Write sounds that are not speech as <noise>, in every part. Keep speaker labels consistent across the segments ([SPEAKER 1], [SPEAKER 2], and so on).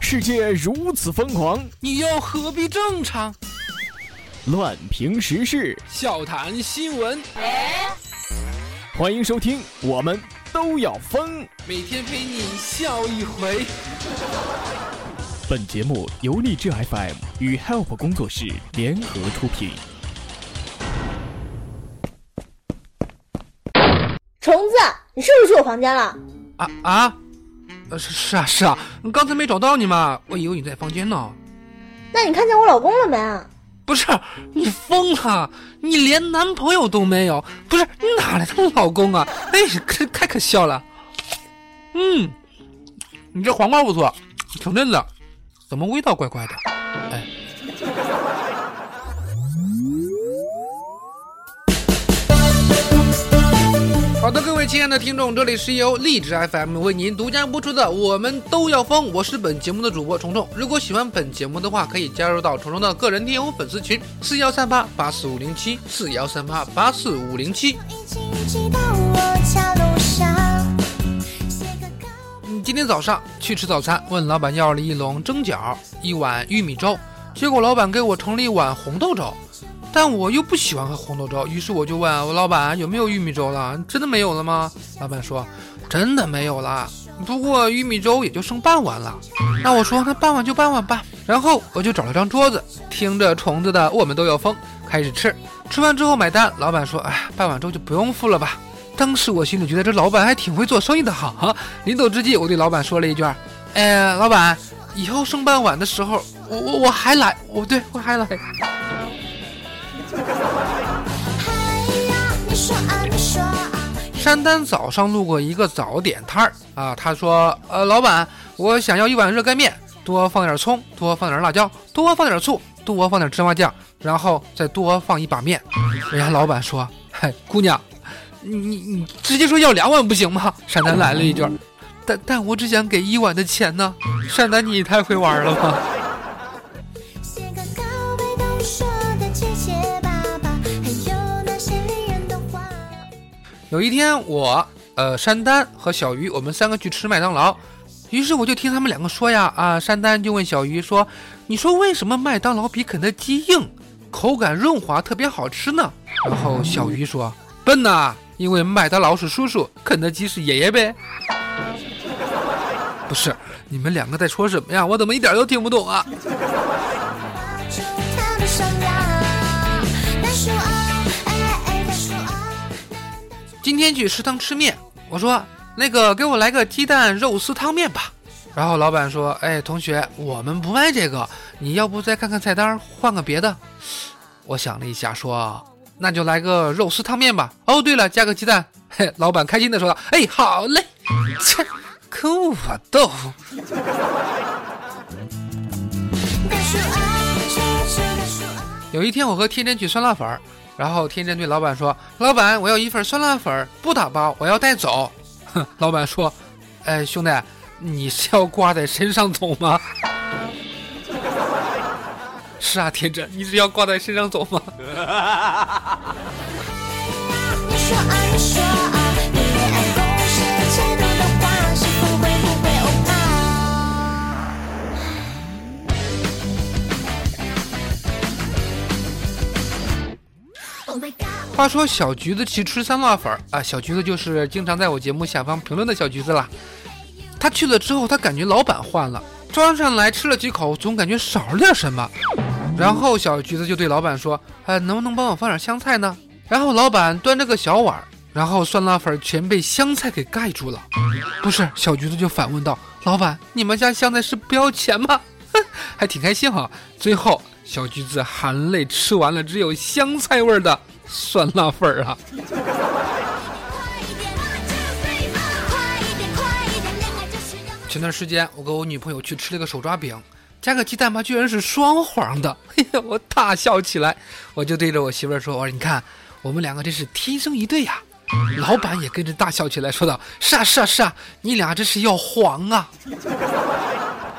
[SPEAKER 1] 世界如此疯狂，
[SPEAKER 2] 你又何必正常？
[SPEAKER 1] 乱评时事，
[SPEAKER 2] 笑谈新闻，
[SPEAKER 1] 欢迎收听，我们都要疯。
[SPEAKER 2] 每天陪你笑一回。
[SPEAKER 1] 本节目由荔枝 FM 与 Help 工作室联合出品。
[SPEAKER 3] 虫子，你是不是去我房间了？
[SPEAKER 2] 啊啊，呃是是啊是啊，刚才没找到你嘛，我以为你在房间呢。
[SPEAKER 3] 那你看见我老公了没？
[SPEAKER 2] 不是，你疯了？你连男朋友都没有？不是，你哪来的老公啊？哎，可太可笑了。嗯，你这黄瓜不错，挺嫩的，怎么味道怪怪的？哎。好的，各位亲爱的听众，这里是由荔枝 FM 为您独家播出的《我们都要疯》，我是本节目的主播虫虫。如果喜欢本节目的话，可以加入到虫虫的个人听友粉丝群：四幺三八八四五零七，四幺三八八四五零七。嗯，今天早上去吃早餐，问老板要了一笼蒸饺，一碗玉米粥，结果老板给我盛了一碗红豆粥。但我又不喜欢喝红豆粥，于是我就问我老板有没有玉米粥了？真的没有了吗？老板说真的没有了，不过玉米粥也就剩半碗了。那我说那半碗就半碗吧。然后我就找了张桌子，听着虫子的《我们都要疯》，开始吃。吃完之后买单，老板说哎，半碗粥就不用付了吧。当时我心里觉得这老板还挺会做生意的哈。临走之际，我对老板说了一句：哎，老板，以后剩半碗的时候，我我我还来，我对我还来。山丹早上路过一个早点摊儿啊，他说：“呃，老板，我想要一碗热干面，多放点葱，多放点辣椒，多放点醋，多放点芝麻酱，然后再多放一把面。”人家老板说：“嗨，姑娘，你你直接说要两碗不行吗？”山丹来了一句：“但但我只想给一碗的钱呢。”山丹，你太会玩了吧！<laughs> 有一天，我、呃，山丹和小鱼，我们三个去吃麦当劳。于是我就听他们两个说呀，啊，山丹就问小鱼说：“你说为什么麦当劳比肯德基硬，口感润滑，特别好吃呢？”然后小鱼说：“笨呐，因为麦当劳是叔叔，肯德基是爷爷呗。”不是，你们两个在说什么呀？我怎么一点都听不懂啊？今天去食堂吃面，我说那个给我来个鸡蛋肉丝汤面吧。然后老板说：“哎，同学，我们不卖这个，你要不再看看菜单，换个别的。”我想了一下，说：“那就来个肉丝汤面吧。”哦，对了，加个鸡蛋。<laughs> 嘿，老板开心的说道：“哎，好嘞。<laughs> ”切，可恶啊，豆腐。<laughs> 有一天，我和天真去酸辣粉儿。然后天真对老板说：“老板，我要一份酸辣粉，不打包，我要带走。”哼，老板说：“哎，兄弟，你是要挂在身上走吗？” <laughs> 是啊，天真，你是要挂在身上走吗？<laughs> 话说小橘子去吃酸辣粉啊，小橘子就是经常在我节目下方评论的小橘子啦。他去了之后，他感觉老板换了，端上来吃了几口，总感觉少了点什么。然后小橘子就对老板说：“呃，能不能帮我放点香菜呢？”然后老板端着个小碗，然后酸辣粉全被香菜给盖住了。不是，小橘子就反问道：“老板，你们家香菜是不要钱吗？”哼，还挺开心哈。最后小橘子含泪吃完了只有香菜味的。酸辣粉儿啊！前段时间我跟我女朋友去吃了个手抓饼，加个鸡蛋吧，居然是双黄的，嘿嘿，我大笑起来。我就对着我媳妇儿说：“我说你看，我们两个这是天生一对呀。”老板也跟着大笑起来，说道：“是啊，是啊，是啊，你俩这是要黄啊！”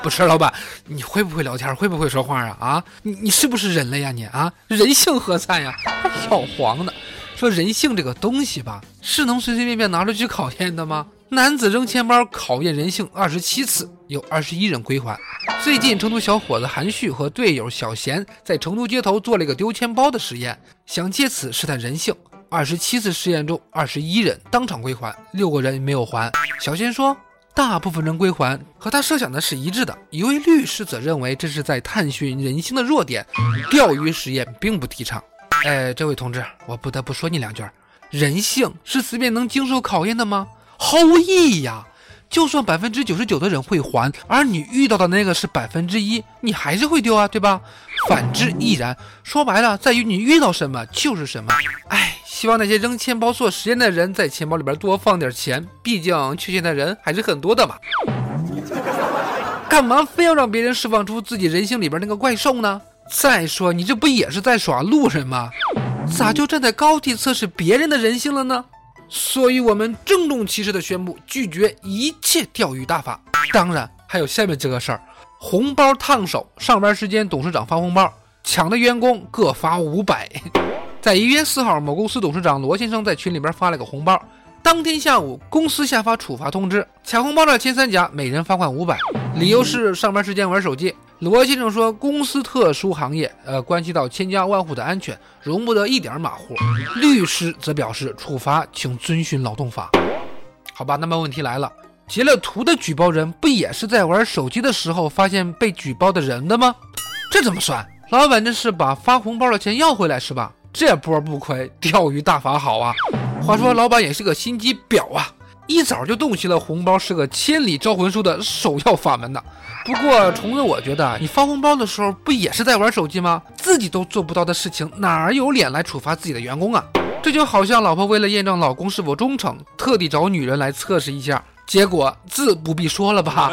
[SPEAKER 2] 不是老板，你会不会聊天？会不会说话啊？啊，你你是不是人类呀？你啊，人性何在呀？<laughs> 小黄的，说人性这个东西吧，是能随随便便拿出去考验的吗？男子扔钱包考验人性二十七次，有二十一人归还。最近，成都小伙子韩旭和队友小贤在成都街头做了一个丢钱包的实验，想借此试探人性。二十七次试验中，二十一人当场归还，六个人没有还。小贤说，大部分人归还和他设想的是一致的。一位律师则认为这是在探寻人性的弱点，钓鱼实验并不提倡。哎，这位同志，我不得不说你两句：人性是随便能经受考验的吗？毫无意义呀！就算百分之九十九的人会还，而你遇到的那个是百分之一，你还是会丢啊，对吧？反之亦然。说白了，在于你遇到什么就是什么。哎，希望那些扔钱包做实验的人在钱包里边多放点钱，毕竟缺钱的人还是很多的嘛。干嘛非要让别人释放出自己人性里边那个怪兽呢？再说，你这不也是在耍路人吗？咋就站在高地测试别人的人性了呢？所以，我们郑重其事地宣布拒绝一切钓鱼大法。当然，还有下面这个事儿：红包烫手。上班时间，董事长发红包，抢的员工各发五百。在一月四号，某公司董事长罗先生在群里边发了个红包。当天下午，公司下发处罚通知，抢红包的前三甲每人罚款五百，理由是上班时间玩手机。罗先生说，公司特殊行业，呃，关系到千家万户的安全，容不得一点马虎。律师则表示，处罚请遵循劳动法。好吧，那么问题来了，截了图的举报人不也是在玩手机的时候发现被举报的人的吗？这怎么算？老板这是把发红包的钱要回来是吧？这波不亏，钓鱼大法好啊！话说，老板也是个心机婊啊，一早就洞悉了红包是个千里招魂术的首要法门呢。不过，虫子，我觉得你发红包的时候不也是在玩手机吗？自己都做不到的事情，哪有脸来处罚自己的员工啊？这就好像老婆为了验证老公是否忠诚，特地找女人来测试一下，结果自不必说了吧。